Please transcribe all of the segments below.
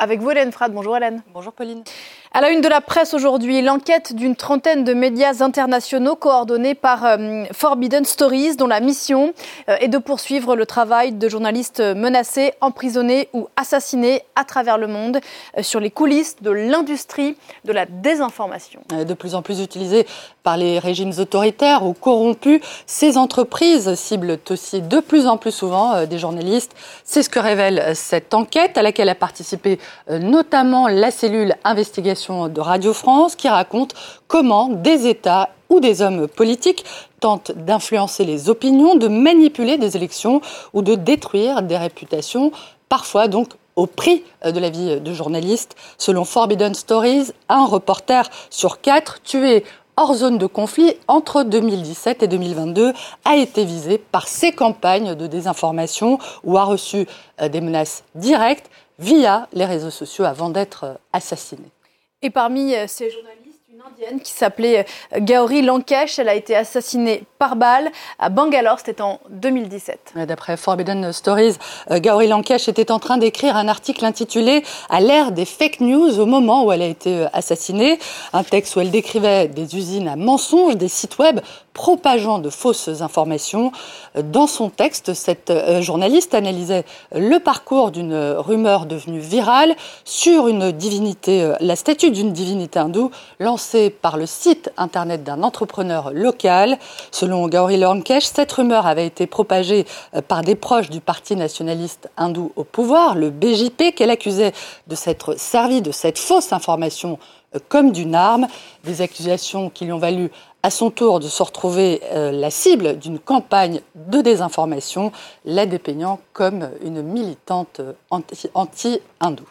Avec vous, Hélène Frad. Bonjour, Hélène. Bonjour, Pauline. À la une de la presse aujourd'hui, l'enquête d'une trentaine de médias internationaux coordonnés par euh, Forbidden Stories, dont la mission euh, est de poursuivre le travail de journalistes menacés, emprisonnés ou assassinés à travers le monde euh, sur les coulisses de l'industrie de la désinformation. De plus en plus utilisées par les régimes autoritaires ou corrompus, ces entreprises ciblent aussi de plus en plus souvent des journalistes. C'est ce que révèle cette enquête à laquelle a participé notamment la cellule investigation de Radio France qui raconte comment des États ou des hommes politiques tentent d'influencer les opinions, de manipuler des élections ou de détruire des réputations, parfois donc au prix de la vie de journalistes. Selon Forbidden Stories, un reporter sur quatre tué hors zone de conflit entre 2017 et 2022 a été visé par ces campagnes de désinformation ou a reçu euh, des menaces directes via les réseaux sociaux avant d'être euh, assassiné. Et parmi euh, ces journalistes, une indienne qui s'appelait euh, Gauri Lankesh, elle a été assassinée par balle à Bangalore, c'était en 2017. D'après Forbidden Stories, euh, Gauri Lankesh était en train d'écrire un article intitulé À l'ère des fake news au moment où elle a été assassinée, un texte où elle décrivait des usines à mensonges, des sites web propageant de fausses informations. Dans son texte, cette euh, journaliste analysait le parcours d'une rumeur devenue virale sur une divinité, euh, la statue d'une divinité hindoue lancée par le site internet d'un entrepreneur local. Selon Gauri Lankesh, cette rumeur avait été propagée euh, par des proches du parti nationaliste hindou au pouvoir, le BJP, qu'elle accusait de s'être servi de cette fausse information comme d'une arme, des accusations qui lui ont valu à son tour de se retrouver euh, la cible d'une campagne de désinformation, la dépeignant comme une militante anti-hindou.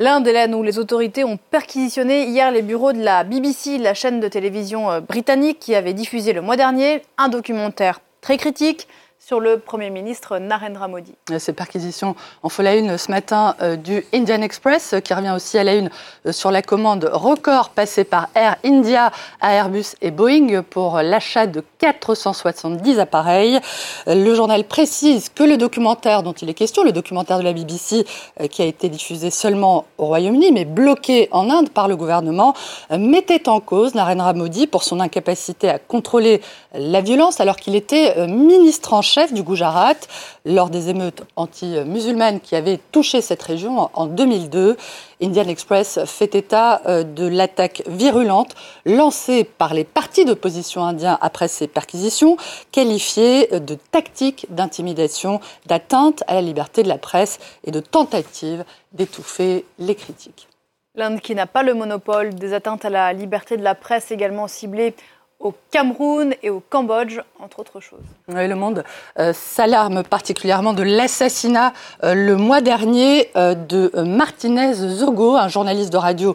L'Inde, Hélène, où les autorités ont perquisitionné hier les bureaux de la BBC, la chaîne de télévision euh, britannique qui avait diffusé le mois dernier un documentaire très critique sur le Premier ministre Narendra Modi. Ces perquisitions en font la une ce matin euh, du Indian Express, qui revient aussi à la une euh, sur la commande record passée par Air India à Airbus et Boeing pour l'achat de 470 appareils. Euh, le journal précise que le documentaire dont il est question, le documentaire de la BBC, qui a été diffusé seulement au Royaume-Uni, mais bloqué en Inde par le gouvernement, mettait en cause Narendra Modi pour son incapacité à contrôler la violence alors qu'il était ministre en chef du Gujarat lors des émeutes anti-musulmanes qui avaient touché cette région en 2002. Indian Express fait état euh, de l'attaque virulente lancée par les partis d'opposition indiens après ces perquisitions, qualifiée de tactique d'intimidation, d'atteinte à la liberté de la presse et de tentative d'étouffer les critiques. L'Inde qui n'a pas le monopole des atteintes à la liberté de la presse également ciblées au Cameroun et au Cambodge, entre autres choses. le monde euh, s'alarme particulièrement de l'assassinat euh, le mois dernier euh, de Martinez Zogo, un journaliste de radio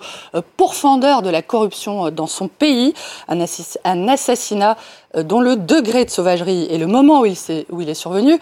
pourfendeur de la corruption dans son pays, un, assassinat dont le degré de sauvagerie et le moment où il, est, survenu,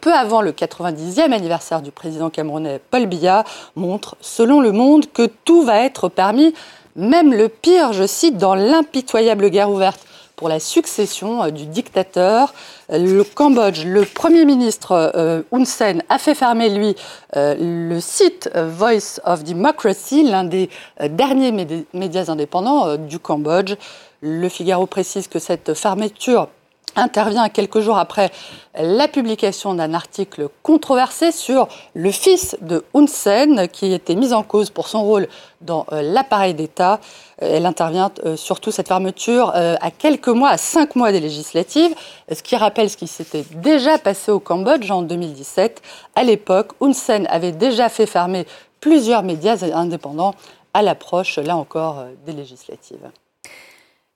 peu avant le 90e anniversaire du président camerounais Paul Biya, montre, selon Le Monde, que tout va être permis même le pire, je cite, dans l'impitoyable guerre ouverte pour la succession euh, du dictateur. Le Cambodge, le Premier ministre euh, Hun Sen a fait fermer, lui, euh, le site Voice of Democracy, l'un des derniers médias indépendants du Cambodge. Le Figaro précise que cette fermeture intervient quelques jours après la publication d'un article controversé sur le fils de Hun Sen, qui était mis en cause pour son rôle dans euh, l'appareil d'État. Euh, elle intervient euh, surtout, cette fermeture, à quelques mois, à cinq mois des législatives, ce qui rappelle ce qui s'était déjà passé au Cambodge en 2017. À l'époque, Hun Sen avait déjà fait fermer plusieurs médias indépendants à l'approche, là encore, des législatives.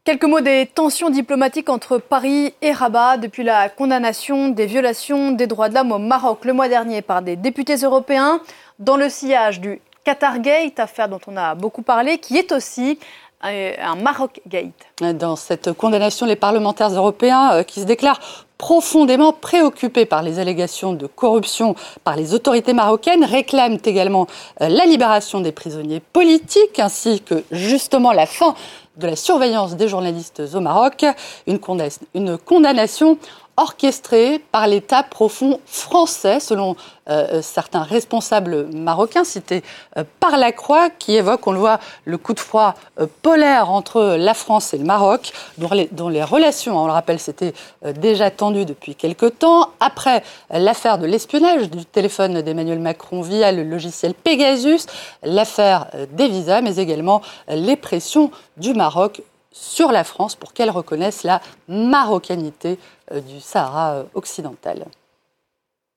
Quelques mots des tensions diplomatiques entre Paris et Rabat depuis la condamnation des violations des droits de l'homme au Maroc le mois dernier par des députés européens dans le sillage du Qatargate, affaire dont on a beaucoup parlé, qui est aussi un Maroc Gate. Dans cette condamnation, les parlementaires européens euh, qui se déclarent profondément préoccupés par les allégations de corruption par les autorités marocaines réclament également euh, la libération des prisonniers politiques ainsi que justement la fin de la surveillance des journalistes au Maroc, une, condamnation orchestrée par l'État profond français, selon euh, certains responsables marocains cités euh, par la Croix, qui évoquent, on le voit, le coup de froid euh, polaire entre la France et le Maroc, dont les, dont les relations, on le rappelle, s'étaient déjà tendues depuis quelque temps, après l'affaire de l'espionnage du téléphone d'Emmanuel Macron via le logiciel Pegasus, l'affaire des visas, mais également les pressions du Maroc sur la France pour qu'elle reconnaisse la marocanité euh, du Sahara euh, occidental.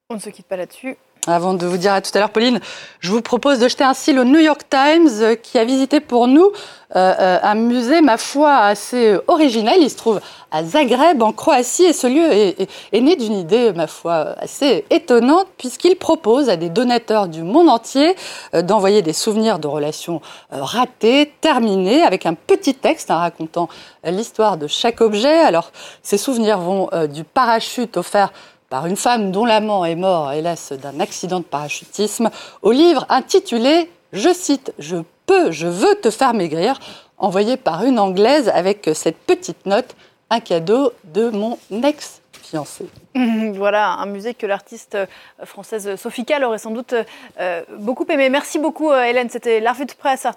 On ne se quitte pas là-dessus. Avant de vous dire à tout à l'heure, Pauline, je vous propose de jeter cil au New York Times euh, qui a visité pour nous euh, un musée, ma foi, assez original. Il se trouve à Zagreb, en Croatie, et ce lieu est, né d'une idée, ma foi, assez étonnante, puisqu'il propose à des donateurs du monde entier euh, d'envoyer des souvenirs de relations ratées, terminées, avec un petit texte hein, racontant l'histoire de chaque objet. Alors, ces souvenirs vont du parachute offert par une femme dont l'amant est mort, hélas, d'un accident de parachutisme, au livre intitulé, je cite, Je peux, je veux te faire maigrir, envoyé par une Anglaise avec cette petite note, un cadeau de mon ex-fiancé. Voilà, un musée que l'artiste euh, française Sophie Kahl aurait sans doute euh, beaucoup aimé. Merci beaucoup, euh, Hélène. C'était la de presse.